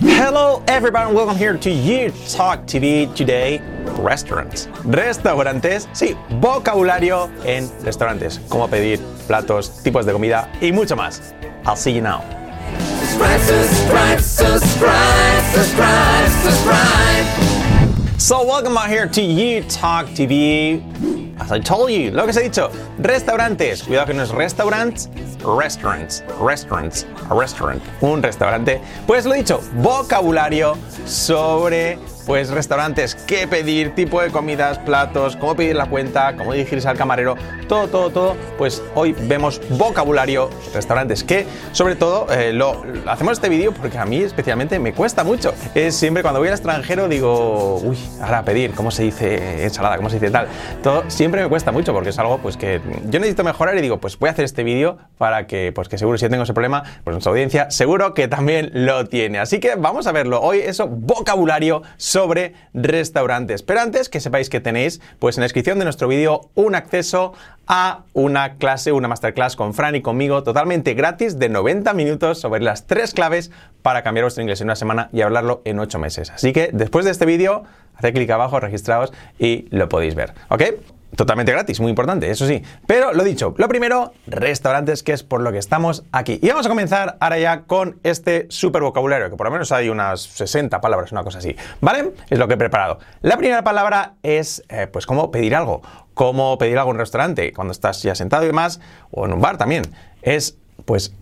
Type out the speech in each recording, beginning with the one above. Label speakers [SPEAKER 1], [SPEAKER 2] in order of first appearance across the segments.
[SPEAKER 1] Hello everyone, welcome here to You Talk TV today. Restaurants. Restaurantes, sí, vocabulario en restaurantes. Cómo pedir platos, tipos de comida y mucho más. I'll see you now.
[SPEAKER 2] Subscribe, subscribe, subscribe, subscribe, subscribe.
[SPEAKER 1] So welcome out here to You Talk TV. As I told you, lo que os he dicho, restaurantes. Cuidado que no es restaurants, restaurants, restaurants, a restaurant, un restaurante. Pues lo he dicho, vocabulario sobre pues restaurantes, qué pedir, tipo de comidas, platos, cómo pedir la cuenta, cómo dirigirse al camarero, todo, todo, todo. Pues hoy vemos vocabulario, restaurantes, que sobre todo eh, lo, hacemos este vídeo porque a mí especialmente me cuesta mucho. Es siempre cuando voy al extranjero digo, uy, ahora pedir, cómo se dice ensalada, cómo se dice tal. Todo siempre me cuesta mucho porque es algo pues que yo necesito mejorar y digo, pues voy a hacer este vídeo para que, pues que seguro si yo tengo ese problema, pues nuestra audiencia seguro que también lo tiene. Así que vamos a verlo. Hoy eso, vocabulario sobre restaurantes. Pero antes que sepáis que tenéis, pues en la descripción de nuestro vídeo, un acceso a una clase, una masterclass con Fran y conmigo, totalmente gratis, de 90 minutos sobre las tres claves para cambiar vuestro inglés en una semana y hablarlo en 8 meses. Así que después de este vídeo, haced clic abajo, registraos y lo podéis ver. ¿Ok? Totalmente gratis, muy importante, eso sí. Pero lo dicho, lo primero, restaurantes, que es por lo que estamos aquí. Y vamos a comenzar ahora ya con este super vocabulario, que por lo menos hay unas 60 palabras, una cosa así. ¿Vale? Es lo que he preparado. La primera palabra es, eh, pues, cómo pedir algo. Cómo pedir algo en un restaurante, cuando estás ya sentado y demás, o en un bar también. Es, pues,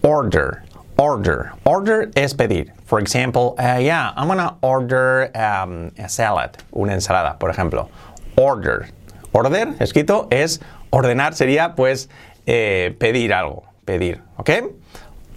[SPEAKER 1] order. Order. Order es pedir. For example, uh, yeah, I'm gonna order um, a salad, una ensalada, por ejemplo. Order. Order, escrito, es ordenar, sería pues eh, pedir algo. Pedir, ¿ok?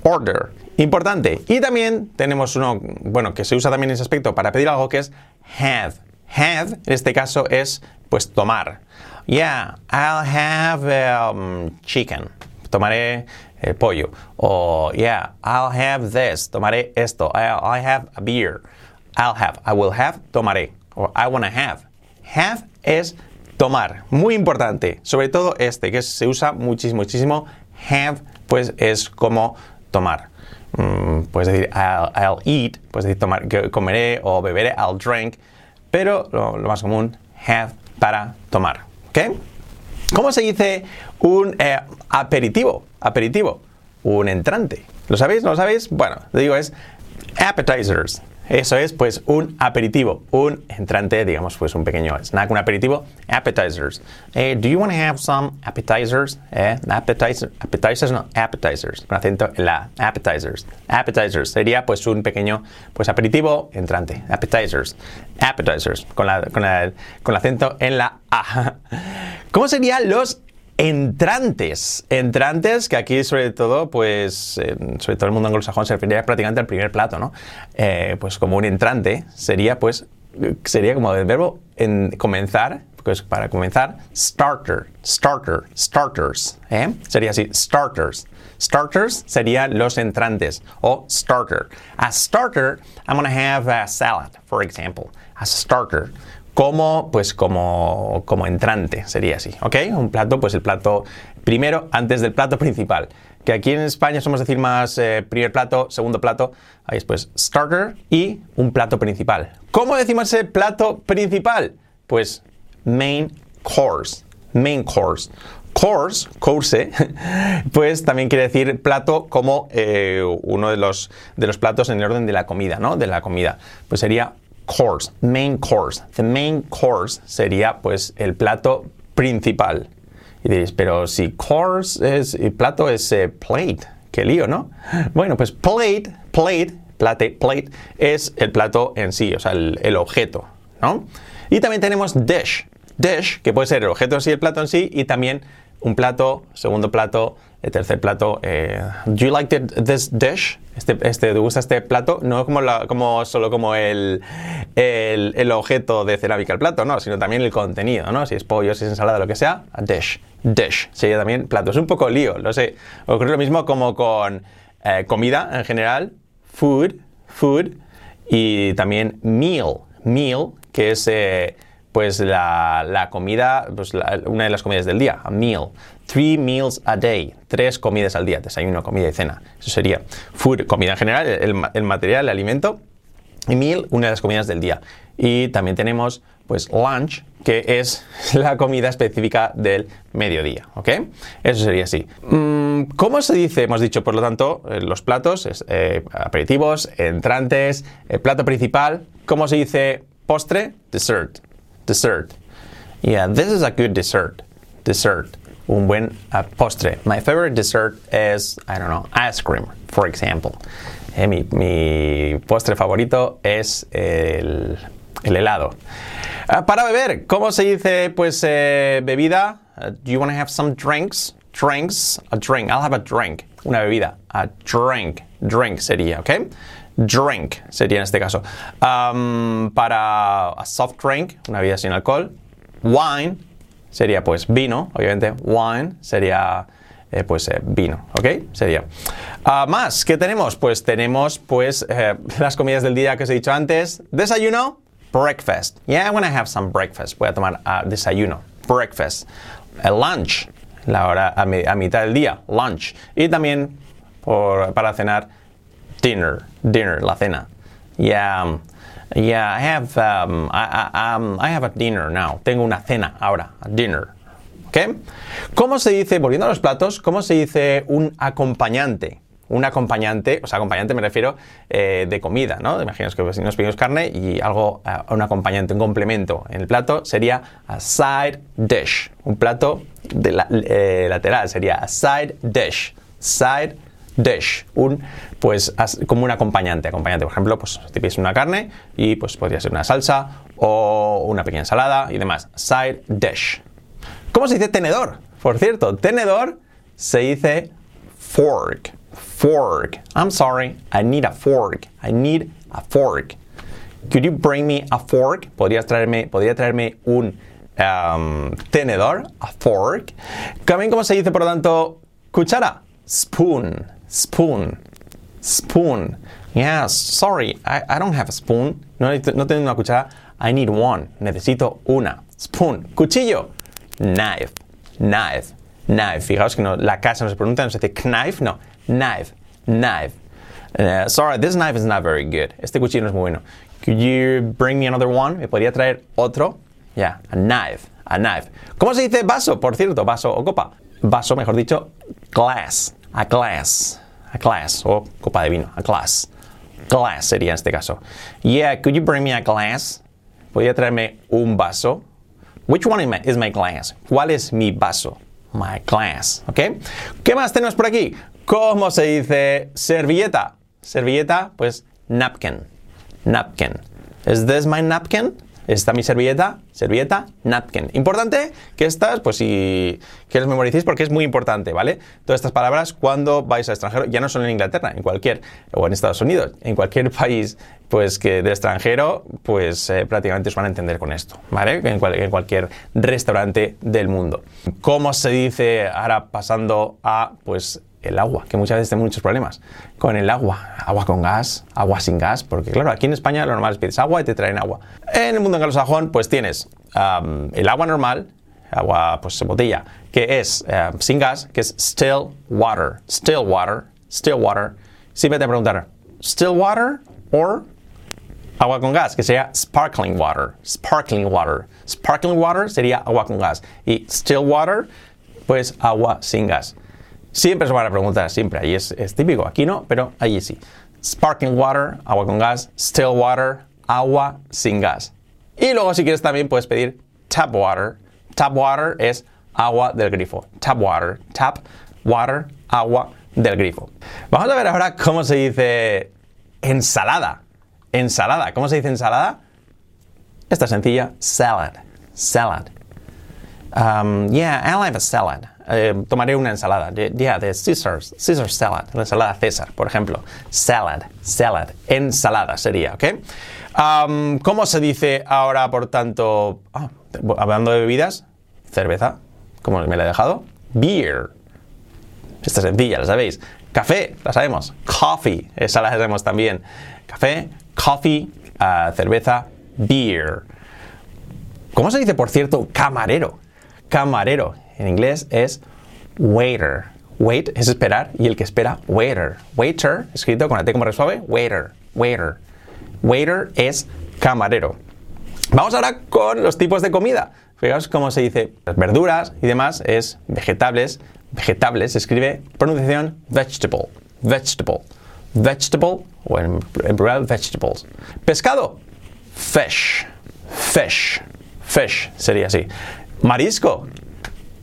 [SPEAKER 1] Order. Importante. Y también tenemos uno, bueno, que se usa también en ese aspecto para pedir algo que es have. Have, en este caso, es pues tomar. Yeah, I'll have um, chicken. Tomaré eh, pollo. O, yeah, I'll have this. Tomaré esto. I'll, have a beer. I'll have. I will have. Tomaré. O I wanna have. Have es tomar. Muy importante. Sobre todo este, que se usa muchísimo, muchísimo. Have, pues es como tomar. Mm, puedes decir I'll, I'll eat, puedes decir tomar, comeré o beberé, I'll drink, pero lo, más común, have para tomar. ¿Ok? ¿Cómo se dice un eh, aperitivo? Aperitivo, un entrante. ¿Lo sabéis? ¿No lo sabéis? Bueno, digo es appetizers. Eso es pues un aperitivo, un entrante, digamos pues un pequeño snack, un aperitivo, appetizers. Eh, do you want to have some appetizers? Eh, appetizer, appetizers, no, appetizers, con acento en la appetizers. Appetizers sería pues un pequeño pues aperitivo, entrante, appetizers, appetizers, con, la, con, la- con el acento en la A. ¿Cómo serían los entrantes. Entrantes, que aquí sobre todo, pues, eh, sobre todo el mundo anglosajón se referiría prácticamente al primer plato, ¿no? Eh, pues como un entrante sería, pues, sería como el verbo en comenzar, pues para comenzar, starter, starter, starters, ¿eh? Sería así, starters. Starters serían los entrantes o starter. A starter, I'm gonna have a salad, for example. A starter como pues como, como entrante sería así, ¿ok? Un plato, pues el plato primero antes del plato principal. Que aquí en España somos decir más eh, primer plato, segundo plato, ahí es pues starter y un plato principal. ¿Cómo decimos ese plato principal? Pues main course, main course. Course, course, pues también quiere decir plato como eh, uno de los, de los platos en el orden de la comida, ¿no? De la comida. Pues sería course, main course. The main course sería pues el plato principal. Y diréis, pero si course es, plato es eh, plate, qué lío, ¿no? Bueno, pues plate, plate, plate, plate es el plato en sí, o sea, el, el objeto, ¿no? Y también tenemos dish, dish, que puede ser el objeto en sí, el plato en sí, y también un plato, segundo plato, el tercer plato. eh, Do you like the- this dish? Este, este, ¿Te gusta este plato? No como, como solo como el, el, el objeto de cerámica, el plato, no, sino también el contenido, ¿no? Si es pollo, si es ensalada, lo que sea, dish. Dish sería también plato. Es un poco lío, lo sé. Ocurre lo mismo como con eh, comida en general, food, food, y también meal, meal, que es eh, pues la, la comida, pues la- una de las comidas del día, a meal. Three meals a day, tres comidas al día, desayuno, comida y cena. Eso sería food, comida en general, el, el material, el alimento, y meal, una de las comidas del día. Y también tenemos pues lunch, que es la comida específica del mediodía, ¿ok? Eso sería así. Mm, ¿Cómo se dice? Hemos dicho, por lo tanto, eh, los platos, eh, aperitivos, entrantes, el plato principal. ¿Cómo se dice postre? Dessert. Dessert. Yeah, this is a good dessert. Dessert. Un buen postre. My favorite dessert is, I don't know, ice cream, for example. Eh, mi, mi postre favorito es el, el helado. Ah, para beber, ¿cómo se dice, pues, eh, bebida? Uh, do you want to have some drinks? Drinks, a drink. I'll have a drink. Una bebida. A drink. Drink sería, ¿ok? Drink sería en este caso. Para a soft drink, una bebida sin alcohol. Wine sería pues vino, obviamente. Wine sería eh, pues eh, vino, ¿ok? Sería. Ah, más, ¿qué tenemos? Pues tenemos pues eh, las comidas del día que os he dicho antes. Desayuno, breakfast. Yeah, I want to have some breakfast. Voy a tomar ah, desayuno, breakfast. Eh, lunch, la hora a, a mitad del día, lunch. Y también para cenar, dinner, dinner, la cena. Yeah, um, yeah, I have, um, um, I have a dinner now. Tengo una cena ahora, a dinner. ¿Ok? ¿Cómo se dice, volviendo a los platos, cómo se dice un acompañante? Un acompañante, o sea, acompañante me refiero eh, de comida, ¿no? Imaginaos que si nos pedimos carne y algo, eh, un acompañante, un complemento en el plato sería a side dish. Un plato de la- eh, lateral sería a side dish. Side dish, un pues como un acompañante, acompañante, por ejemplo, pues te una carne y pues podría ser una salsa o una pequeña ensalada y demás. Side dish. ¿Cómo se dice tenedor? Por cierto, tenedor se dice fork. Fork. I'm sorry, I need a fork. I need a fork. Could you bring me a fork? ¿Podrías traerme, podría traerme un um, tenedor? A fork. También, ¿cómo se dice, por lo tanto, cuchara? Spoon. Spoon. Spoon. Yeah, sorry, I, don't have a spoon. No, tengo una cuchara. I need one. Necesito una. Spoon. Cuchillo. Knife. Knife. Knife. Fijaos que no, la casa no se pronuncia, no se dice knife, no. Knife. Knife. Uh, sorry, this knife is not very good. Este cuchillo no es muy bueno. Could you bring me another one? ¿Me podría traer otro? Yeah, a knife. A knife. ¿Cómo se dice vaso? Por cierto, vaso o copa. Vaso, mejor dicho, glass. A glass. A glass. O copa de vino. A glass. Glass sería en este caso. Yeah, could you bring me a glass? ¿Podría traerme un vaso? Which one is my, is my glass? ¿Cuál es mi vaso? My glass, ¿ok? ¿Qué más tenemos por aquí? ¿Cómo se dice servilleta? Servilleta, pues napkin. Napkin. Is this my napkin? ¿Está mi servilleta? Servilleta, napkin. Importante que estas, pues si que las memoricéis porque es muy importante, ¿vale? Todas estas palabras cuando vais al extranjero, ya no solo en Inglaterra, en cualquier, o en Estados Unidos, en cualquier país, pues que del extranjero, pues eh, prácticamente os van a entender con esto, ¿vale? En, en cualquier restaurante del mundo. ¿Cómo se dice ahora pasando a, pues, el agua, que muchas veces tenemos muchos problemas con el agua, agua con gas, agua sin gas, porque claro, aquí en España lo normal es pides agua y te traen agua. En el mundo anglosajón, pues tienes el agua normal, agua pues botella, que es sin gas, que es still water, still water, still water. Siempre te preguntar, still water or agua con gas, que sería sparkling water, sparkling water. Sparkling water sería agua con gas y still water, pues agua sin gas. Siempre se van a preguntar, siempre, ahí es, típico, aquí no, pero allí sí. Sparkling water, agua con gas, still water, agua sin gas. Y luego si quieres también puedes pedir tap water. Tap water es agua del grifo. Tap water, tap water, agua del grifo. Vamos a ver ahora cómo se dice ensalada. Ensalada, ¿cómo se dice ensalada? Esta sencilla, salad. Salad. Um, yeah, I'll have a salad. Eh, tomaré una ensalada. Yeah, the Caesar, Caesar salad. La ensalada César, por ejemplo. Salad, salad. Ensalada sería, ¿ok? ¿Cómo se dice ahora, por tanto, ah, hablando de bebidas? Cerveza. ¿Cómo me la he dejado? Beer. Esta es sencilla, la sabéis. Café, la sabemos. Coffee, esa la sabemos también. Café, coffee, ah, cerveza, beer. ¿Cómo se dice, por cierto, camarero? Camarero. En inglés es waiter. Wait es esperar y el que espera, waiter. Waiter, escrito con la T como resuave, waiter, waiter. Waiter es camarero. Vamos ahora con los tipos de comida. Fijaos cómo se dice las verduras y demás es vegetables. Vegetables se escribe pronunciación vegetable, vegetable, vegetable o en, en plural vegetables. Pescado, fish, fish, fish sería así. Marisco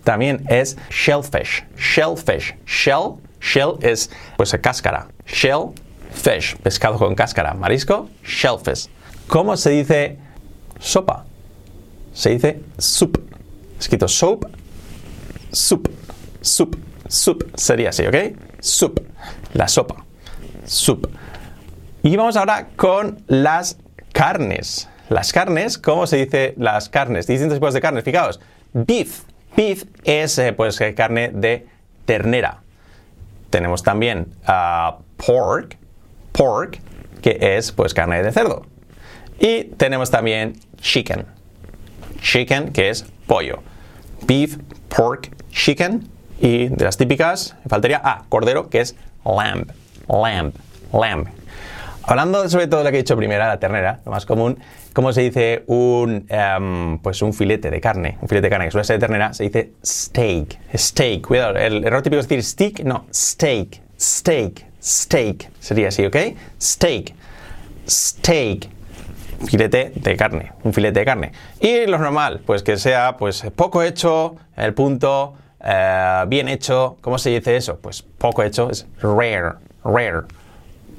[SPEAKER 1] también es shellfish, shellfish, shell, shell es pues cáscara, shellfish, pescado con cáscara, marisco, shellfish. ¿Cómo se dice sopa? Se dice soup, escrito soap, soup, soup, soup, sería así, ¿ok? Soup, la sopa, soup. Y vamos ahora con las carnes. Las carnes, ¿cómo se dice las carnes? Distintos tipos de carnes, fijaos. Beef, beef es eh, pues eh, carne de ternera. Tenemos también ah, pork, pork, que es pues carne de cerdo. Y tenemos también chicken, chicken, que es pollo. Beef, pork, chicken. Y de las típicas, faltaría, ah, cordero, que es lamb, lamb, lamb. Hablando sobre todo de lo que he dicho primero, la ternera, lo más común, ¿cómo se dice un, em, pues un filete de carne? Un filete de carne que suele ser de ternera, se dice steak. Steak, cuidado, el error típico es decir stick, no, steak, steak, steak. Sería así, ¿ok? Steak, steak filete de carne, un filete de carne. Y lo normal, pues que sea pues poco hecho, el punto, eh, bien hecho. ¿Cómo se dice eso? Pues poco hecho es rare, rare.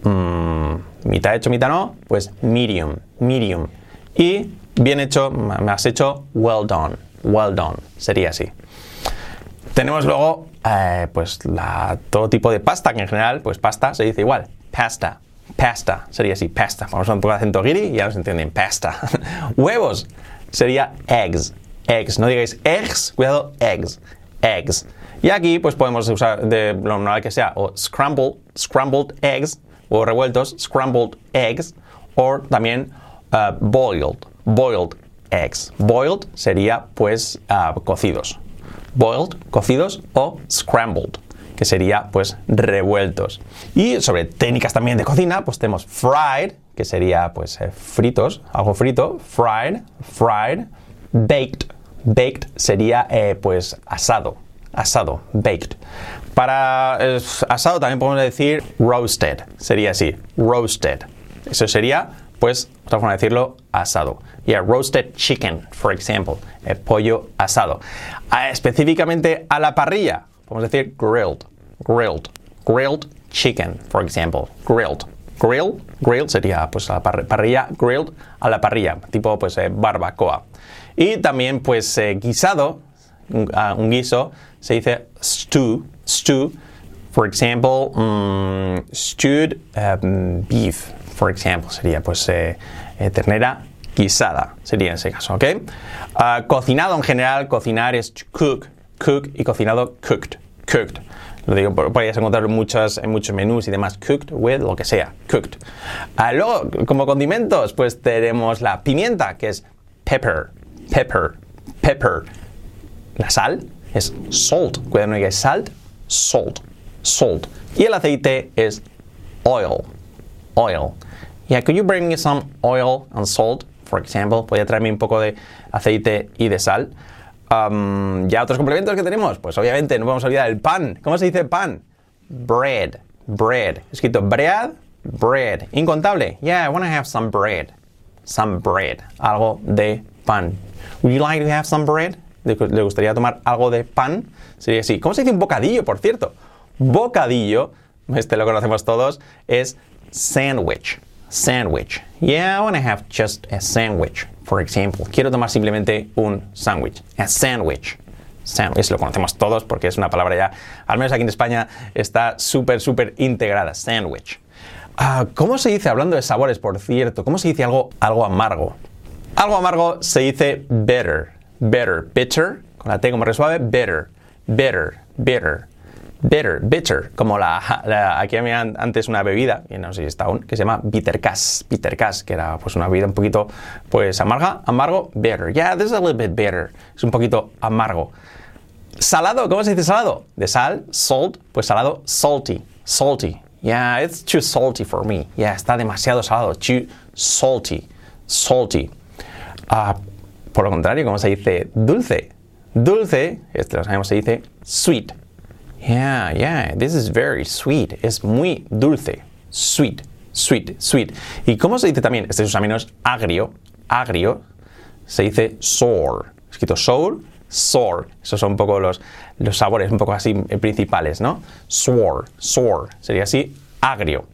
[SPEAKER 1] Mm, mitad hecho, mitad no, pues medium, medium. Y bien hecho, me has hecho well done, well done. Sería así. Tenemos luego eh, pues todo tipo de pasta, que en general, pues pasta se dice igual, pasta, pasta, sería así, pasta. Vamos a un poco de acento guiri y ya nos entienden, pasta. Huevos sería eggs, eggs. No digáis eggs, cuidado, eggs, eggs. Y aquí pues podemos usar de lo normal que sea o scrambled, scrambled eggs o revueltos, scrambled eggs o también uh, boiled, boiled eggs. Boiled sería pues uh, cocidos. Boiled, cocidos o scrambled que sería pues revueltos. Y sobre técnicas también de cocina, pues tenemos fried, que sería pues eh, fritos, algo frito, fried, fried, baked, baked sería eh, pues asado, asado, baked. Para eh, asado también podemos decir roasted, sería así, roasted. Eso sería pues otra forma de decirlo, asado. Yeah, roasted chicken, for example, pollo asado. específicamente a la parrilla, podemos decir grilled, grilled, grilled chicken, for example, grilled. Grill, grilled sería pues a la parrilla, grilled a la parrilla, tipo pues eh, barbacoa. Y también pues eh, guisado, uh, un, guiso, se dice stew, stew, for example, um, stewed um, beef, for example, sería pues eh, eh, ternera guisada, sería en ese caso, ¿ok? Uh, cocinado en general, cocinar es cook, cook y cocinado cooked, cooked. Lo digo, podrías encontrarlo en, muchas, en muchos menús y demás. Cooked with lo que sea. Cooked. Ah, luego, como condimentos, pues tenemos la pimienta, que es pepper. Pepper. Pepper. La sal es salt. Cuidado, no digáis salt. Salt. Salt. Y el aceite es oil. Oil. Yeah, could you bring me some oil and salt, for example? Podría traerme un poco de aceite y de sal. Um, ya otros complementos que tenemos, pues obviamente no podemos olvidar el pan. ¿Cómo se dice pan? Bread, bread. Escrito bread, bread. Incontable. Yeah, I want to have some bread. Some bread. Algo de pan. Would you like to have some bread? ¿Le gustaría tomar algo de pan? Sería así. ¿Cómo se dice un bocadillo, por cierto? Bocadillo, este lo conocemos todos, es sandwich. Sandwich. Yeah, I want to have just a sandwich for example. Quiero tomar simplemente un sándwich. A sandwich. Sandwich lo conocemos todos porque es una palabra ya, al menos aquí en España, está súper, súper integrada. Sandwich. Uh, ¿Cómo se dice, hablando de sabores, por cierto, cómo se dice algo, algo amargo? Algo amargo se dice bitter. Bitter. Bitter, con la T como resuave, bitter. Bitter. Bitter. bitter, bitter, como la, la- aquí había antes una bebida, y no sé si está aún, que se llama bittercast, bittercast, que era pues una bebida un poquito pues amarga, amargo, bitter. Yeah, this is a little bit bitter. Es un poquito amargo. Salado, ¿cómo se dice salado? De sal, salt, pues salado, salty, salty. Yeah, it's too salty for me. Yeah, está demasiado salado, too salty, salty. Ah, por lo contrario, ¿cómo se dice dulce? Dulce, este lo sabemos, se dice sweet. Yeah, yeah, this is very sweet. Es muy dulce. Sweet, sweet, sweet. ¿Y cómo se dice también? Este es menos agrio, agrio, se dice sour. Escrito sour, sour. Esos son un poco los, los sabores, un poco así eh, principales, ¿no? Sour, sour. Sería así, agrio.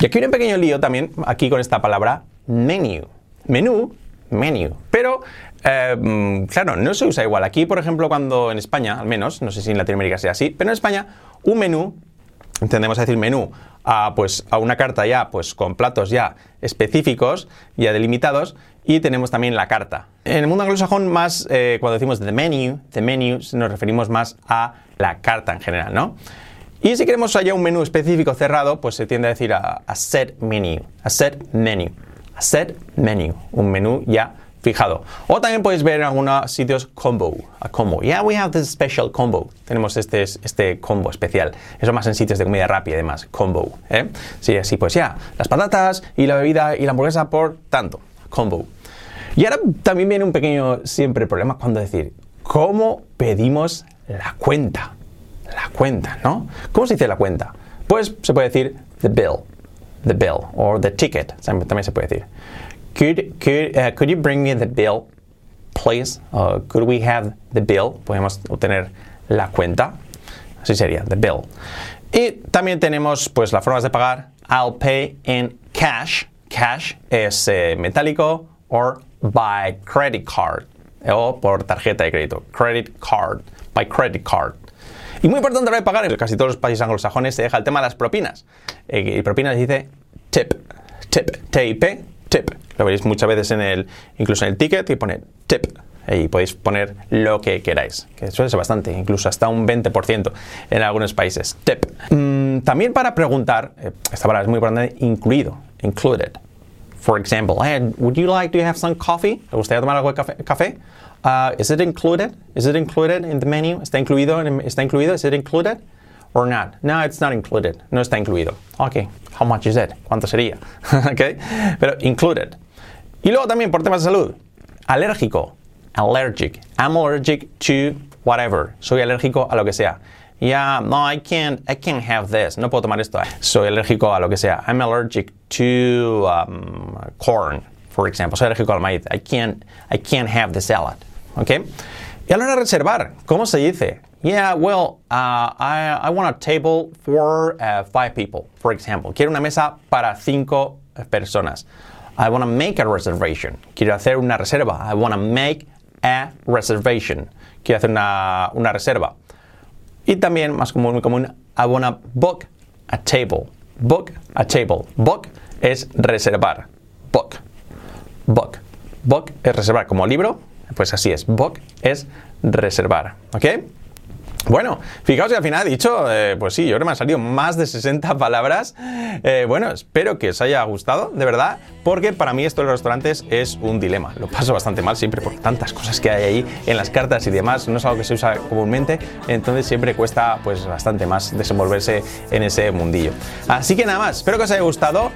[SPEAKER 1] Y aquí hay un pequeño lío también, aquí con esta palabra menu. Menú, menu. Pero, eh, mm, claro, no se usa igual. Aquí, por ejemplo, cuando en España, al menos, no sé si en Latinoamérica sea así, pero en España, un menú, entendemos a decir menú, a, pues, a una carta ya, pues con platos ya específicos, ya delimitados, y tenemos también la carta. En el mundo anglosajón, más, eh, cuando decimos the menu, the menu, nos referimos más a la carta en general, ¿no? Y si queremos allá un menú específico cerrado, pues se tiende a decir a, set menu, a set menu, set menu, un menú ya fijado. O también puedes ver en algunos sitios combo, a combo. Yeah, we have this special combo. Tenemos este, este combo especial. Eso más en sitios de comida rápida y demás, combo. ¿eh? Sí, así pues ya, las patatas y la bebida y la hamburguesa por tanto, combo. Y ahora también viene un pequeño siempre problema cuando decir, ¿cómo pedimos la cuenta? La cuenta, ¿no? ¿Cómo se dice la cuenta? Pues se puede decir the bill, the bill, or the ticket, también se puede decir. Could, could, uh, could you bring me the bill, please? Uh, could we have the bill? Podemos obtener la cuenta. Así sería, the bill. Y también tenemos pues las formas de pagar. I'll pay in cash. Cash es eh, metálico or by credit card o por tarjeta de crédito. Credit card, by credit card. Y muy importante a de pagar, en casi todos los países anglosajones se deja el tema de las propinas. Eh, y propinas dice tip, tip, T-I-P, tip. Lo veréis muchas veces en el, incluso en el ticket y pone tip. Y podéis poner lo que queráis, que suele ser bastante, incluso hasta un 20% en algunos países. Tip. Mm, también para preguntar, eh, esta palabra es muy importante, incluido, included. For example, hey, would you like to have some coffee? ¿Te gustaría tomar algo de café? Uh, is it included? Is it included in the menu? ¿Está incluido? ¿Está incluido? Is it included? Or not? No, it's not included. No está incluido. Ok. How much is it? ¿Cuánto sería? ok. Pero included. Y luego también por temas de salud. Alérgico. Allergic. I'm allergic to whatever. Soy alérgico a lo que sea. Yeah, no, I can't, I can't have this. No puedo tomar esto. Soy alérgico a lo que sea. I'm allergic to um, corn, for example. Soy alérgico al maíz. I can't, I can't have the salad. ¿Ok? Y a la hora de reservar, ¿cómo se dice? Yeah, well, uh, I, I want a table for uh, five people, for example. Quiero una mesa para cinco personas. I want to make a reservation. Quiero hacer una reserva. I want to make a reservation. Quiero hacer una, una reserva. Y también, más común, muy común, I wanna book a table. Book a table. Book es reservar. Book. Book. Book es reservar. Como libro, pues así es. Book es reservar. ¿Ok? Bueno, fijaos que al final he dicho, eh, pues sí, yo creo que me han salido más de 60 palabras. Eh, bueno, espero que os haya gustado, de verdad, porque para mí esto de los restaurantes es un dilema. Lo paso bastante mal siempre por tantas cosas que hay ahí en las cartas y demás. No es algo que se usa comúnmente, entonces siempre cuesta pues bastante más desenvolverse en ese mundillo. Así que nada más, espero que os haya gustado.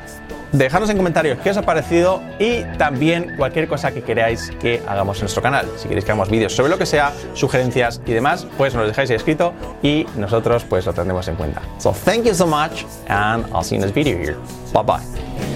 [SPEAKER 1] Dejadnos en comentarios qué os ha parecido y también cualquier cosa que queráis que hagamos en nuestro canal. Si queréis que hagamos vídeos sobre lo que sea, sugerencias y demás, pues nos lo dejáis ahí escrito y nosotros pues lo tendremos en cuenta. So thank you so much and I'll see you in this video here. Bye bye.